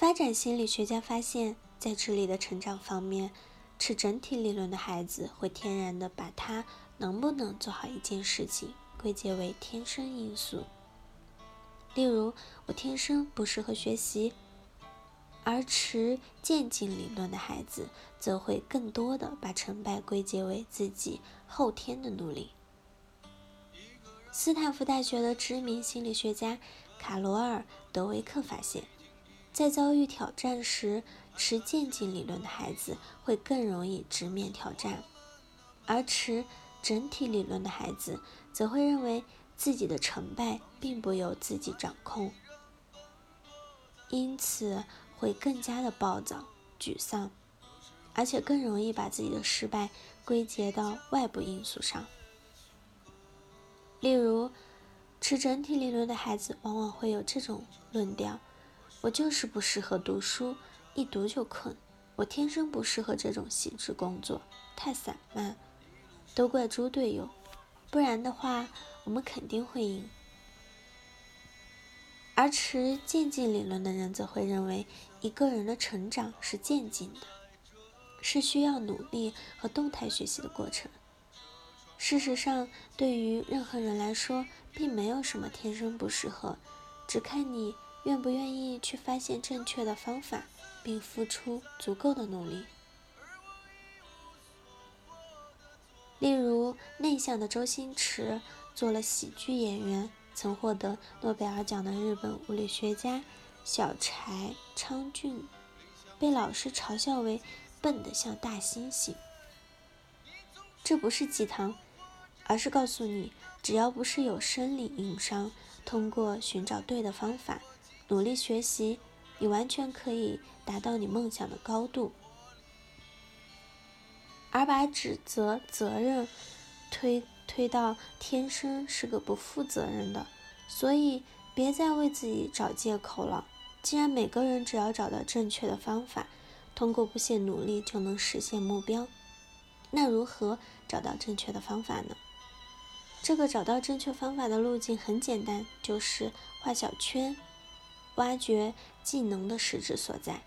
发展心理学家发现，在智力的成长方面，持整体理论的孩子会天然的把他能不能做好一件事情归结为天生因素。例如，我天生不适合学习，而持渐进理论的孩子则会更多的把成败归结为自己后天的努力。斯坦福大学的知名心理学家卡罗尔·德维克发现，在遭遇挑战时，持渐进理论的孩子会更容易直面挑战，而持整体理论的孩子则会认为。自己的成败并不由自己掌控，因此会更加的暴躁、沮丧，而且更容易把自己的失败归结到外部因素上。例如，持整体理论的孩子往往会有这种论调：“我就是不适合读书，一读就困；我天生不适合这种细致工作，太散漫，都怪猪队友。”不然的话，我们肯定会赢。而持渐进理论的人则会认为，一个人的成长是渐进的，是需要努力和动态学习的过程。事实上，对于任何人来说，并没有什么天生不适合，只看你愿不愿意去发现正确的方法，并付出足够的努力。例如，内向的周星驰做了喜剧演员，曾获得诺贝尔奖的日本物理学家小柴昌俊，被老师嘲笑为笨得像大猩猩。这不是鸡汤，而是告诉你，只要不是有生理硬伤，通过寻找对的方法，努力学习，你完全可以达到你梦想的高度。而把指责责任推推到天生是个不负责任的，所以别再为自己找借口了。既然每个人只要找到正确的方法，通过不懈努力就能实现目标，那如何找到正确的方法呢？这个找到正确方法的路径很简单，就是画小圈，挖掘技能的实质所在。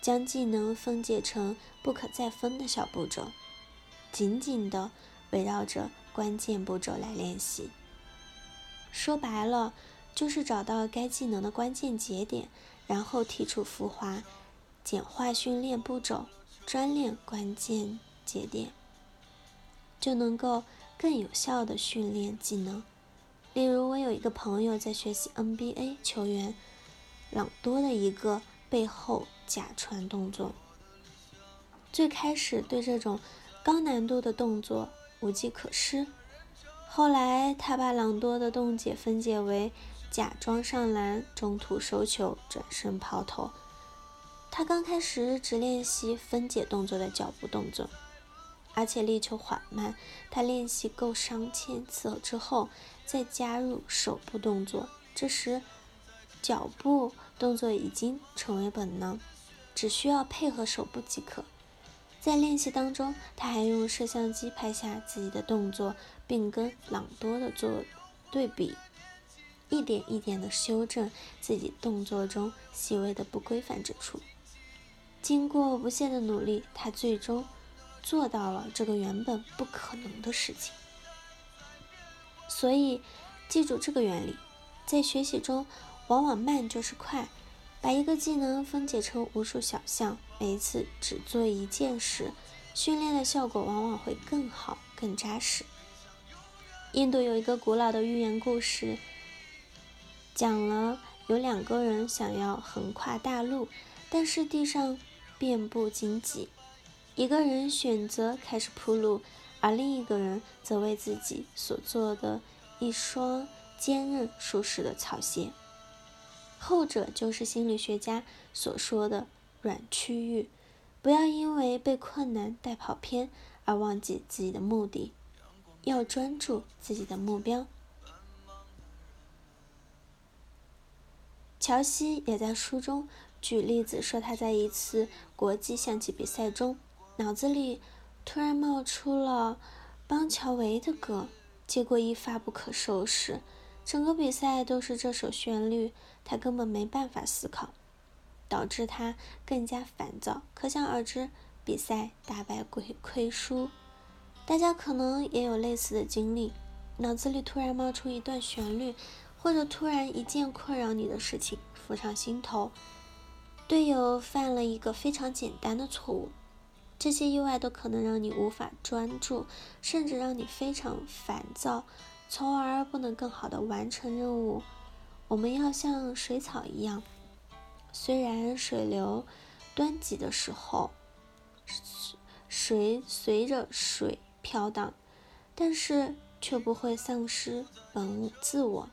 将技能分解成不可再分的小步骤，紧紧地围绕着关键步骤来练习。说白了，就是找到该技能的关键节点，然后剔除浮华，简化训练步骤，专练关键节点，就能够更有效地训练技能。例如，我有一个朋友在学习 NBA 球员朗多的一个背后。假传动作，最开始对这种高难度的动作无计可施。后来他把朗多的动解分解为假装上篮、中途收球、转身抛投。他刚开始只练习分解动作的脚步动作，而且力求缓慢。他练习够上千次之后，再加入手部动作，这时脚步动作已经成为本能。只需要配合手部即可。在练习当中，他还用摄像机拍下自己的动作，并跟朗多的做对比，一点一点的修正自己动作中细微的不规范之处。经过不懈的努力，他最终做到了这个原本不可能的事情。所以，记住这个原理，在学习中，往往慢就是快。把一个技能分解成无数小项，每一次只做一件事，训练的效果往往会更好、更扎实。印度有一个古老的寓言故事，讲了有两个人想要横跨大陆，但是地上遍布荆棘。一个人选择开始铺路，而另一个人则为自己所做的一双坚韧舒适的草鞋。后者就是心理学家所说的软区域，不要因为被困难带跑偏而忘记自己的目的，要专注自己的目标。乔西也在书中举例子说，他在一次国际象棋比赛中，脑子里突然冒出了邦乔维的歌，结果一发不可收拾。整个比赛都是这首旋律，他根本没办法思考。导致他更加烦躁。可想而知，比赛大败亏亏输。大家可能也有类似的经历，脑子里突然冒出一段旋律，或者突然一件困扰你的事情浮上心头。队友犯了一个非常简单的错误，这些意外都可能让你无法专注，甚至让你非常烦躁，从而不能更好的完成任务。我们要像水草一样，虽然水流湍急的时候，水随着水飘荡，但是却不会丧失本自我。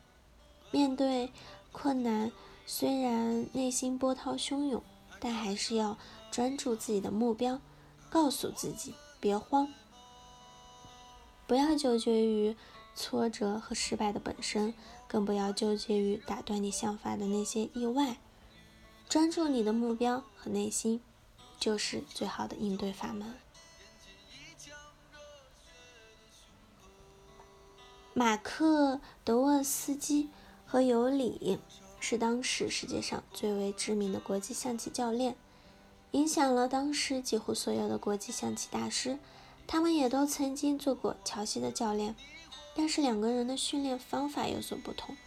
面对困难，虽然内心波涛汹涌，但还是要专注自己的目标，告诉自己别慌，不要纠结于。挫折和失败的本身，更不要纠结于打断你想法的那些意外。专注你的目标和内心，就是最好的应对法门。马克·德沃斯基和尤里是当时世界上最为知名的国际象棋教练，影响了当时几乎所有的国际象棋大师。他们也都曾经做过乔西的教练。但是两个人的训练方法有所不同。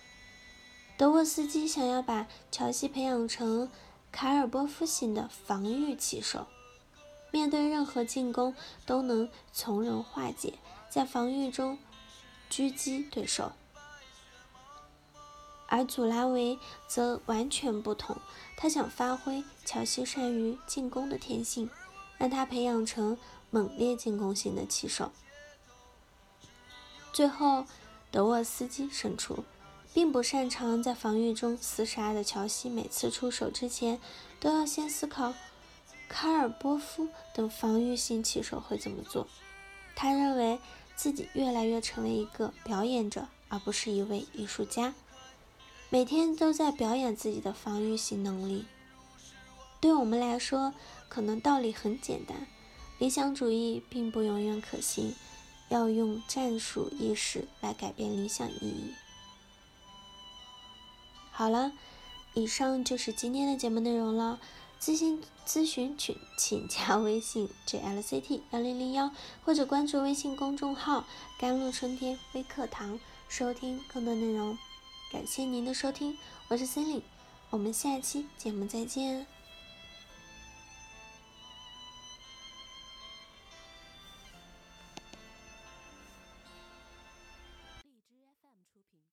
德沃斯基想要把乔西培养成卡尔波夫型的防御棋手，面对任何进攻都能从容化解，在防御中狙击对手。而祖拉维则完全不同，他想发挥乔西善于进攻的天性，让他培养成猛烈进攻型的棋手。最后，德沃斯基胜出。并不擅长在防御中厮杀的乔西，每次出手之前都要先思考卡尔波夫等防御性棋手会怎么做。他认为自己越来越成为一个表演者，而不是一位艺术家，每天都在表演自己的防御性能力。对我们来说，可能道理很简单，理想主义并不永远可行。要用战术意识来改变理想意义。好了，以上就是今天的节目内容了。咨询咨询群请加微信 jlct 幺零零幺，或者关注微信公众号“甘露春天微课堂”，收听更多内容。感谢您的收听，我是森林，我们下期节目再见。